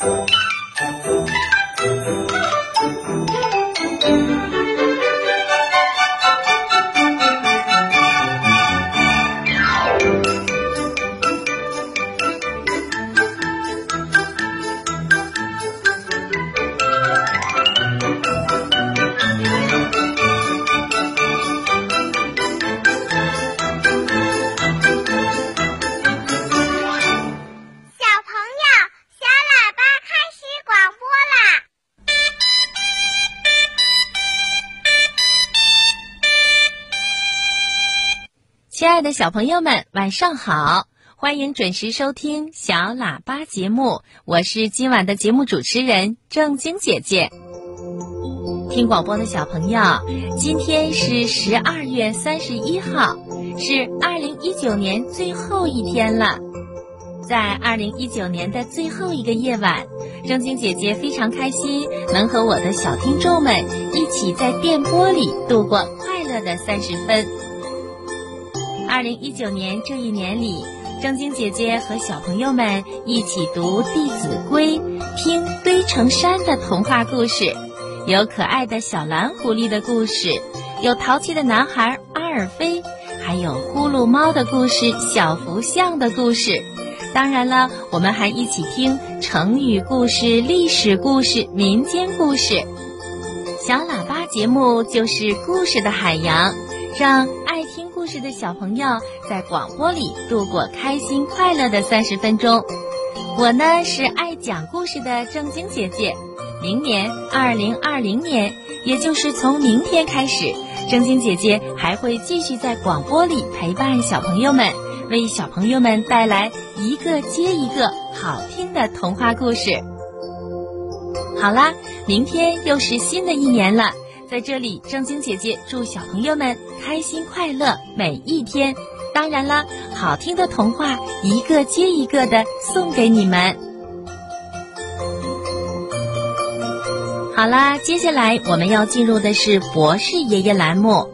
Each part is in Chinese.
小亲爱的小朋友们，晚上好！欢迎准时收听小喇叭节目，我是今晚的节目主持人正晶姐姐。听广播的小朋友，今天是十二月三十一号，是二零一九年最后一天了。在二零一九年的最后一个夜晚，正晶姐姐非常开心，能和我的小听众们一起在电波里度过快乐的三十分。二零一九年这一年里，正晶姐姐和小朋友们一起读《弟子规》，听堆成山的童话故事，有可爱的小蓝狐狸的故事，有淘气的男孩阿尔菲，还有呼噜猫的故事、小福象的故事。当然了，我们还一起听成语故事、历史故事、民间故事。小喇叭节目就是故事的海洋，让故事的小朋友在广播里度过开心快乐的三十分钟。我呢是爱讲故事的正晶姐姐。明年二零二零年，也就是从明天开始，正晶姐姐还会继续在广播里陪伴小朋友们，为小朋友们带来一个接一个好听的童话故事。好啦，明天又是新的一年了，在这里，正晶姐姐祝小朋友们开心快乐每一天。当然啦，好听的童话一个接一个的送给你们。好啦，接下来我们要进入的是博士爷爷栏目。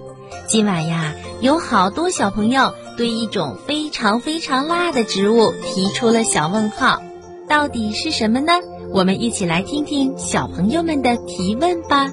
今晚呀，有好多小朋友对一种非常非常辣的植物提出了小问号，到底是什么呢？我们一起来听听小朋友们的提问吧。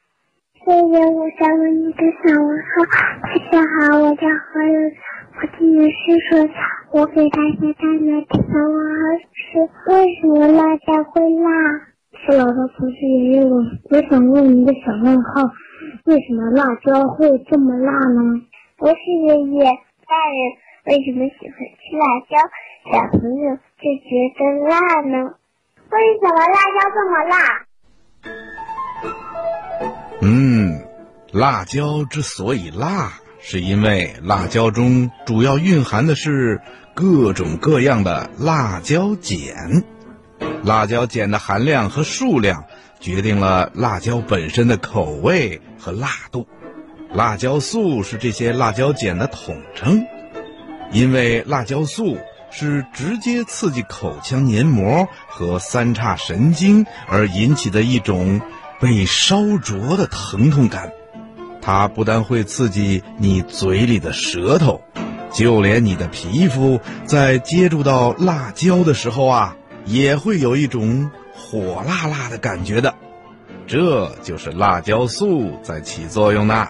爷爷，我想问你个小问号。大家好，我叫何有才，我今年四岁。我给大家带来的小问号是：为什么辣椒会辣？是老师，博士爷爷，我我想问一个小问号：为什么辣椒会这么辣呢？博士爷爷，大人为什么喜欢吃辣椒？小朋友就觉得辣呢？为什么辣椒这么辣？嗯，辣椒之所以辣，是因为辣椒中主要蕴含的是各种各样的辣椒碱。辣椒碱的含量和数量决定了辣椒本身的口味和辣度。辣椒素是这些辣椒碱的统称，因为辣椒素是直接刺激口腔黏膜和三叉神经而引起的一种被烧灼的疼痛感。它不但会刺激你嘴里的舌头，就连你的皮肤在接触到辣椒的时候啊，也会有一种火辣辣的感觉的。这就是辣椒素在起作用呢。